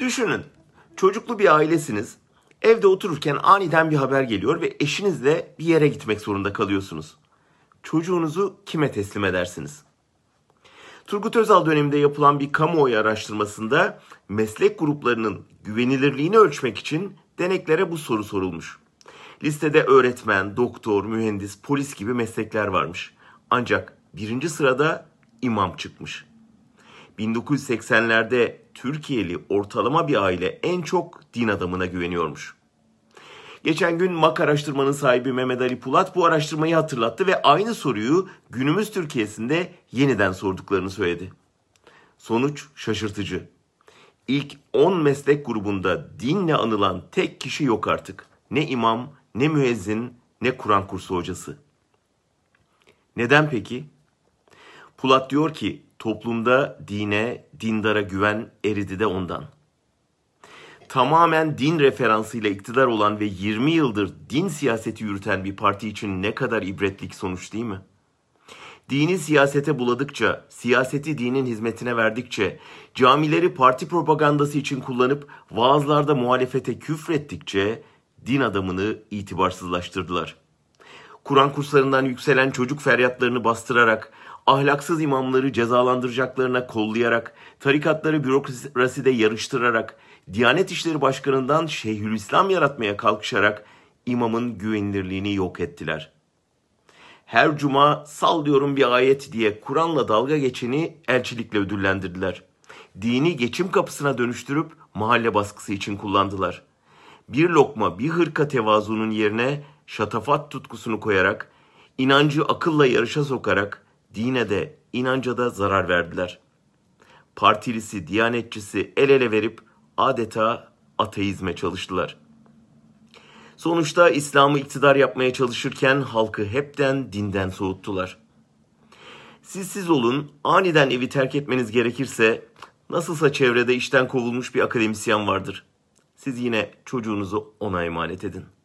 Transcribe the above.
Düşünün, çocuklu bir ailesiniz. Evde otururken aniden bir haber geliyor ve eşinizle bir yere gitmek zorunda kalıyorsunuz. Çocuğunuzu kime teslim edersiniz? Turgut Özal döneminde yapılan bir kamuoyu araştırmasında meslek gruplarının güvenilirliğini ölçmek için deneklere bu soru sorulmuş. Listede öğretmen, doktor, mühendis, polis gibi meslekler varmış. Ancak birinci sırada imam çıkmış. 1980'lerde Türkiye'li ortalama bir aile en çok din adamına güveniyormuş. Geçen gün MAK araştırmanın sahibi Mehmet Ali Pulat bu araştırmayı hatırlattı ve aynı soruyu günümüz Türkiye'sinde yeniden sorduklarını söyledi. Sonuç şaşırtıcı. İlk 10 meslek grubunda dinle anılan tek kişi yok artık. Ne imam, ne müezzin, ne Kur'an kursu hocası. Neden peki? Pulat diyor ki toplumda dine, dindara güven eridi de ondan. Tamamen din referansıyla iktidar olan ve 20 yıldır din siyaseti yürüten bir parti için ne kadar ibretlik sonuç değil mi? Dini siyasete buladıkça, siyaseti dinin hizmetine verdikçe, camileri parti propagandası için kullanıp vaazlarda muhalefete küfrettikçe din adamını itibarsızlaştırdılar. Kur'an kurslarından yükselen çocuk feryatlarını bastırarak, ahlaksız imamları cezalandıracaklarına kollayarak, tarikatları bürokraside yarıştırarak, Diyanet İşleri Başkanı'ndan Şeyhülislam yaratmaya kalkışarak imamın güvenilirliğini yok ettiler. Her cuma sallıyorum bir ayet diye Kur'an'la dalga geçeni elçilikle ödüllendirdiler. Dini geçim kapısına dönüştürüp mahalle baskısı için kullandılar. Bir lokma bir hırka tevazunun yerine şatafat tutkusunu koyarak, inancı akılla yarışa sokarak dine de inanca da zarar verdiler. Partilisi, diyanetçisi el ele verip adeta ateizme çalıştılar. Sonuçta İslam'ı iktidar yapmaya çalışırken halkı hepten dinden soğuttular. Siz siz olun, aniden evi terk etmeniz gerekirse nasılsa çevrede işten kovulmuş bir akademisyen vardır. Siz yine çocuğunuzu ona emanet edin.''